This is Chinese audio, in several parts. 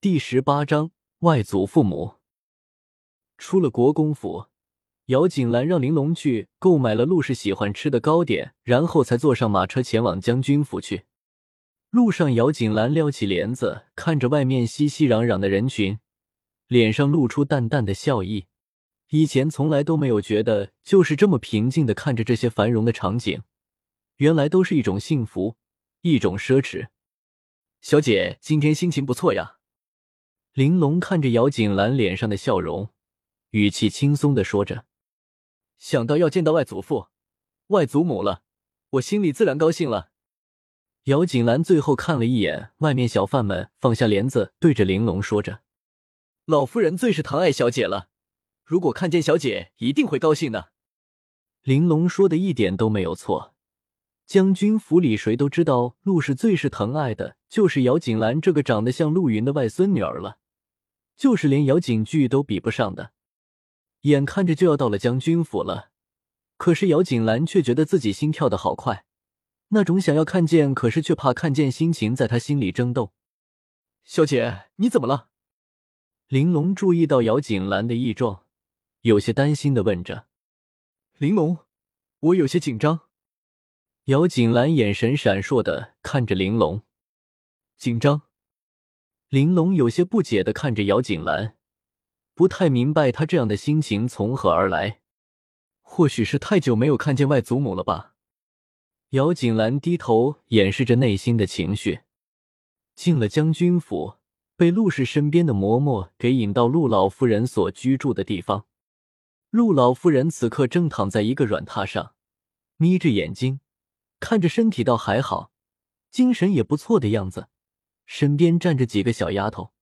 第十八章外祖父母。出了国公府，姚锦兰让玲珑去购买了陆氏喜欢吃的糕点，然后才坐上马车前往将军府去。路上，姚锦兰撩起帘子，看着外面熙熙攘攘的人群，脸上露出淡淡的笑意。以前从来都没有觉得，就是这么平静的看着这些繁荣的场景，原来都是一种幸福，一种奢侈。小姐今天心情不错呀。玲珑看着姚锦兰脸上的笑容，语气轻松的说着：“想到要见到外祖父、外祖母了，我心里自然高兴了。”姚锦兰最后看了一眼外面小贩们，放下帘子，对着玲珑说着：“老夫人最是疼爱小姐了，如果看见小姐，一定会高兴的。”玲珑说的一点都没有错。将军府里谁都知道，陆氏最是疼爱的就是姚锦兰这个长得像陆云的外孙女儿了，就是连姚锦剧都比不上的。眼看着就要到了将军府了，可是姚景兰却觉得自己心跳的好快，那种想要看见，可是却怕看见心情在她心里争斗。小姐，你怎么了？玲珑注意到姚景兰的异状，有些担心的问着。玲珑，我有些紧张。姚景兰眼神闪烁的看着玲珑，紧张。玲珑有些不解的看着姚锦兰，不太明白她这样的心情从何而来。或许是太久没有看见外祖母了吧？姚锦兰低头掩饰着内心的情绪，进了将军府，被陆氏身边的嬷嬷给引到陆老夫人所居住的地方。陆老夫人此刻正躺在一个软榻上，眯着眼睛。看着身体倒还好，精神也不错的样子，身边站着几个小丫头。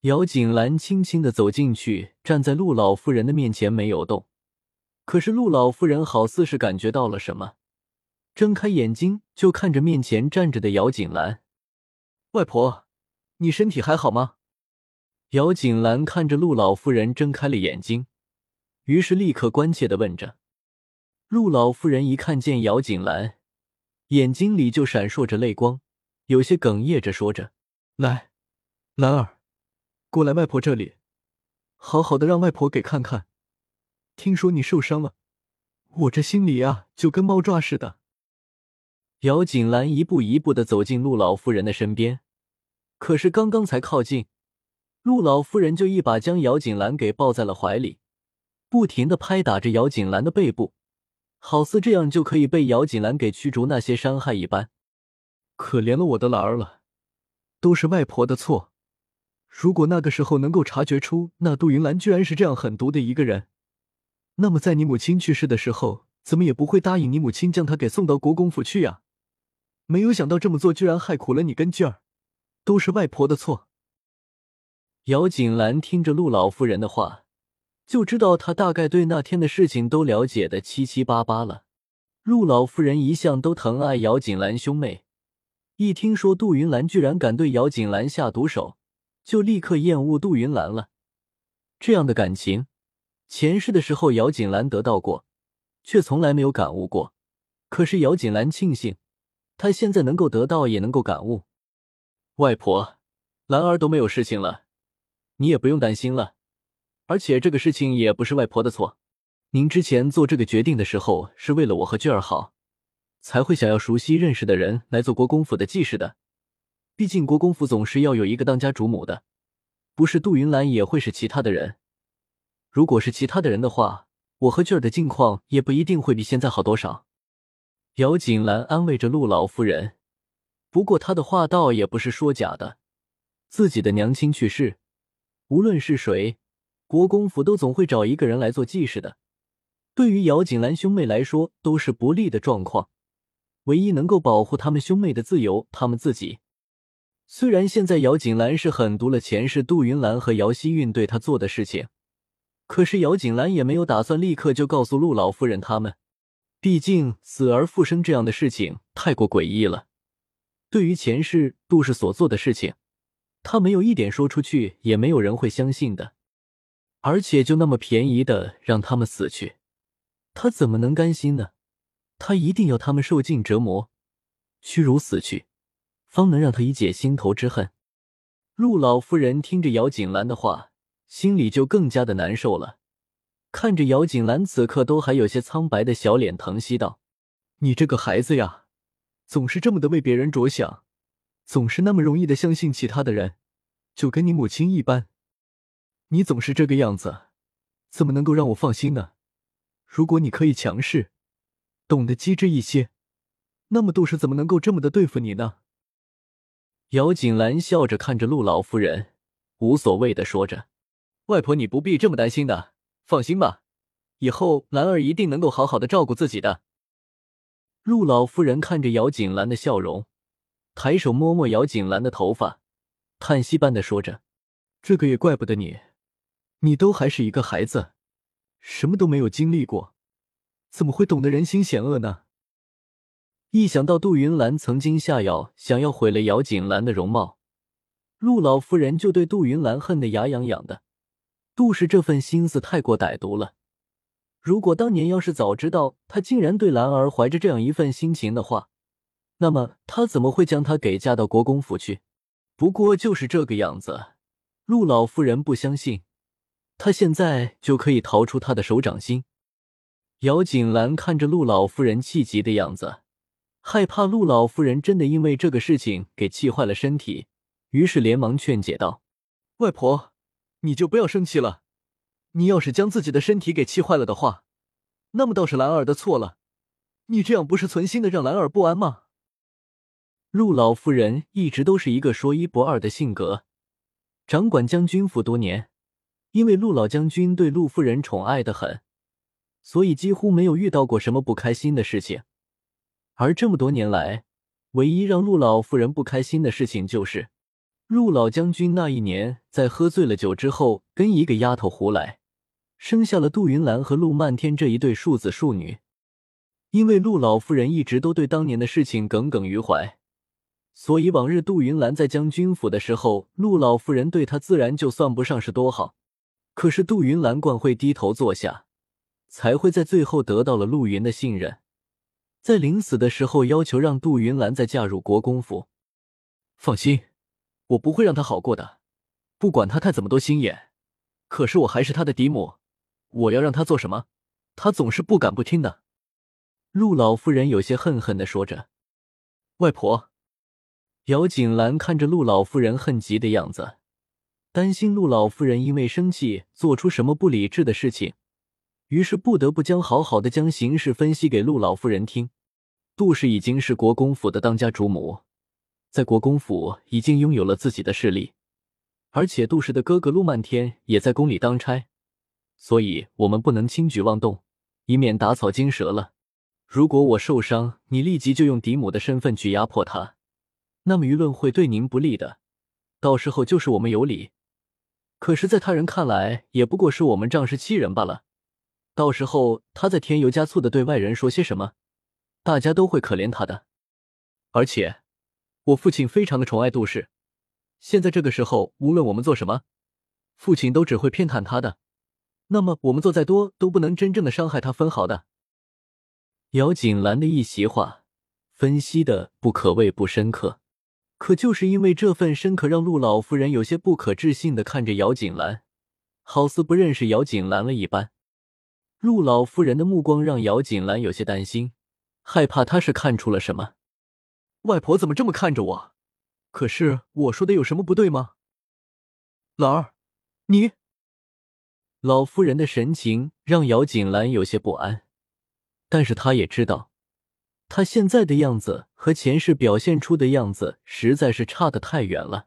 姚锦兰轻轻的走进去，站在陆老夫人的面前，没有动。可是陆老夫人好似是感觉到了什么，睁开眼睛就看着面前站着的姚锦兰。外婆，你身体还好吗？姚锦兰看着陆老夫人睁开了眼睛，于是立刻关切的问着。陆老夫人一看见姚锦兰。眼睛里就闪烁着泪光，有些哽咽着说着：“来，兰儿，过来外婆这里，好好的让外婆给看看。听说你受伤了，我这心里啊就跟猫抓似的。”姚锦兰一步一步的走进陆老夫人的身边，可是刚刚才靠近，陆老夫人就一把将姚锦兰给抱在了怀里，不停的拍打着姚锦兰的背部。好似这样就可以被姚锦兰给驱逐那些伤害一般，可怜了我的兰儿了，都是外婆的错。如果那个时候能够察觉出那杜云兰居然是这样狠毒的一个人，那么在你母亲去世的时候，怎么也不会答应你母亲将她给送到国公府去呀？没有想到这么做居然害苦了你跟俊儿，都是外婆的错。姚锦兰听着陆老夫人的话。就知道她大概对那天的事情都了解的七七八八了。陆老夫人一向都疼爱姚锦兰兄妹，一听说杜云兰居然敢对姚锦兰下毒手，就立刻厌恶杜云兰了。这样的感情，前世的时候姚锦兰得到过，却从来没有感悟过。可是姚锦兰庆幸，她现在能够得到，也能够感悟。外婆，兰儿都没有事情了，你也不用担心了。而且这个事情也不是外婆的错，您之前做这个决定的时候是为了我和俊儿好，才会想要熟悉认识的人来做国公府的继室的。毕竟国公府总是要有一个当家主母的，不是杜云兰也会是其他的人。如果是其他的人的话，我和俊儿的境况也不一定会比现在好多少。姚锦兰安慰着陆老夫人，不过她的话倒也不是说假的，自己的娘亲去世，无论是谁。国公府都总会找一个人来做继室的，对于姚锦兰兄妹来说都是不利的状况。唯一能够保护他们兄妹的自由，他们自己。虽然现在姚锦兰是狠毒了前世杜云兰和姚希韵对她做的事情，可是姚锦兰也没有打算立刻就告诉陆老夫人他们，毕竟死而复生这样的事情太过诡异了。对于前世杜氏所做的事情，他没有一点说出去，也没有人会相信的。而且就那么便宜的让他们死去，他怎么能甘心呢？他一定要他们受尽折磨，屈辱死去，方能让他以解心头之恨。陆老夫人听着姚锦兰的话，心里就更加的难受了。看着姚锦兰此刻都还有些苍白的小脸，疼惜道：“你这个孩子呀，总是这么的为别人着想，总是那么容易的相信其他的人，就跟你母亲一般。你总是这个样子，怎么能够让我放心呢？如果你可以强势，懂得机智一些，那么杜氏怎么能够这么的对付你呢？”姚锦兰笑着看着陆老夫人，无所谓的说着：“外婆，你不必这么担心的，放心吧，以后兰儿一定能够好好的照顾自己的。”陆老夫人看着姚锦兰的笑容，抬手摸摸姚锦兰的头发，叹息般的说着：“这个也怪不得你，你都还是一个孩子，什么都没有经历过，怎么会懂得人心险恶呢？”一想到杜云兰曾经下药，想要毁了姚锦兰的容貌，陆老夫人就对杜云兰恨得牙痒痒的。杜氏这份心思太过歹毒了。如果当年要是早知道她竟然对兰儿怀着这样一份心情的话，那么她怎么会将她给嫁到国公府去？不过就是这个样子，陆老夫人不相信，她现在就可以逃出他的手掌心。姚锦兰看着陆老夫人气急的样子。害怕陆老夫人真的因为这个事情给气坏了身体，于是连忙劝解道：“外婆，你就不要生气了。你要是将自己的身体给气坏了的话，那么倒是兰儿的错了。你这样不是存心的让兰儿不安吗？”陆老夫人一直都是一个说一不二的性格，掌管将军府多年，因为陆老将军对陆夫人宠爱的很，所以几乎没有遇到过什么不开心的事情。而这么多年来，唯一让陆老夫人不开心的事情，就是陆老将军那一年在喝醉了酒之后，跟一个丫头胡来，生下了杜云兰和陆漫天这一对庶子庶女。因为陆老夫人一直都对当年的事情耿耿于怀，所以往日杜云兰在将军府的时候，陆老夫人对她自然就算不上是多好。可是杜云兰惯会低头坐下，才会在最后得到了陆云的信任。在临死的时候，要求让杜云兰再嫁入国公府。放心，我不会让她好过的。不管她太怎么多心眼，可是我还是她的嫡母，我要让她做什么，她总是不敢不听的。陆老夫人有些恨恨的说着：“外婆。”姚锦兰看着陆老夫人恨极的样子，担心陆老夫人因为生气做出什么不理智的事情。于是不得不将好好的将形势分析给陆老夫人听。杜氏已经是国公府的当家主母，在国公府已经拥有了自己的势力，而且杜氏的哥哥陆漫天也在宫里当差，所以我们不能轻举妄动，以免打草惊蛇了。如果我受伤，你立即就用嫡母的身份去压迫他，那么舆论会对您不利的，到时候就是我们有理，可是，在他人看来，也不过是我们仗势欺人罢了。到时候他再添油加醋的对外人说些什么，大家都会可怜他的。而且，我父亲非常的宠爱杜氏，现在这个时候，无论我们做什么，父亲都只会偏袒他的。那么，我们做再多，都不能真正的伤害他分毫的。姚锦兰的一席话，分析的不可谓不深刻，可就是因为这份深刻，让陆老夫人有些不可置信的看着姚锦兰，好似不认识姚锦兰了一般。陆老夫人的目光让姚锦兰有些担心，害怕她是看出了什么。外婆怎么这么看着我？可是我说的有什么不对吗？兰儿，你……老夫人的神情让姚锦兰有些不安，但是她也知道，她现在的样子和前世表现出的样子实在是差得太远了。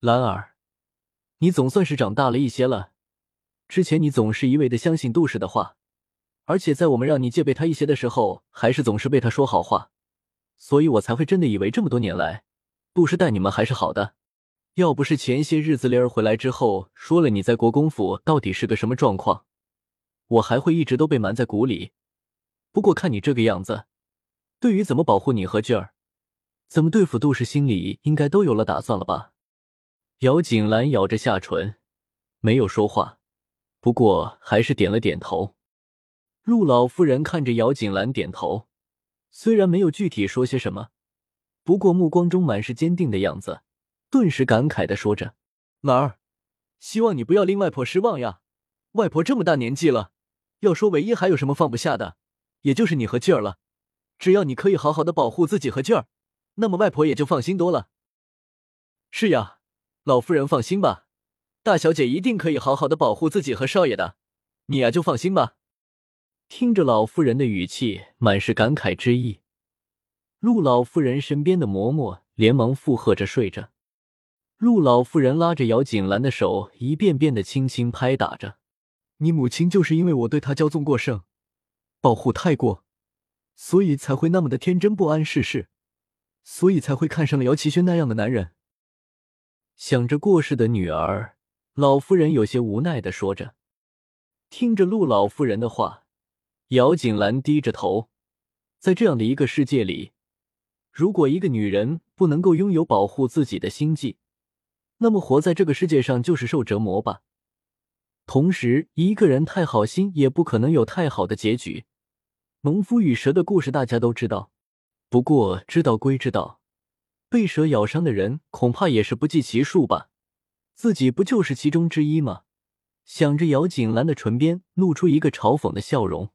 兰儿，你总算是长大了一些了。之前你总是一味的相信杜氏的话，而且在我们让你戒备他一些的时候，还是总是被他说好话，所以我才会真的以为这么多年来，杜氏待你们还是好的。要不是前些日子灵儿回来之后说了你在国公府到底是个什么状况，我还会一直都被瞒在鼓里。不过看你这个样子，对于怎么保护你和俊儿，怎么对付杜氏，心里应该都有了打算了吧？姚锦兰咬着下唇，没有说话。不过还是点了点头。陆老夫人看着姚锦兰点头，虽然没有具体说些什么，不过目光中满是坚定的样子，顿时感慨的说着：“兰儿，希望你不要令外婆失望呀。外婆这么大年纪了，要说唯一还有什么放不下的，也就是你和劲儿了。只要你可以好好的保护自己和劲儿，那么外婆也就放心多了。”是呀，老夫人放心吧，大小姐一定可以好好的保护自己和少爷的，你呀就放心吧。听着老妇人的语气，满是感慨之意。陆老妇人身边的嬷嬷连忙附和着睡着。陆老妇人拉着姚锦兰的手，一遍遍的轻轻拍打着。你母亲就是因为我对她骄纵过盛，保护太过，所以才会那么的天真不谙世事，所以才会看上了姚奇轩那样的男人。想着过世的女儿，老夫人有些无奈的说着。听着陆老夫人的话。姚锦兰低着头，在这样的一个世界里，如果一个女人不能够拥有保护自己的心计，那么活在这个世界上就是受折磨吧。同时，一个人太好心也不可能有太好的结局。农夫与蛇的故事大家都知道，不过知道归知道，被蛇咬伤的人恐怕也是不计其数吧。自己不就是其中之一吗？想着，姚锦兰的唇边露出一个嘲讽的笑容。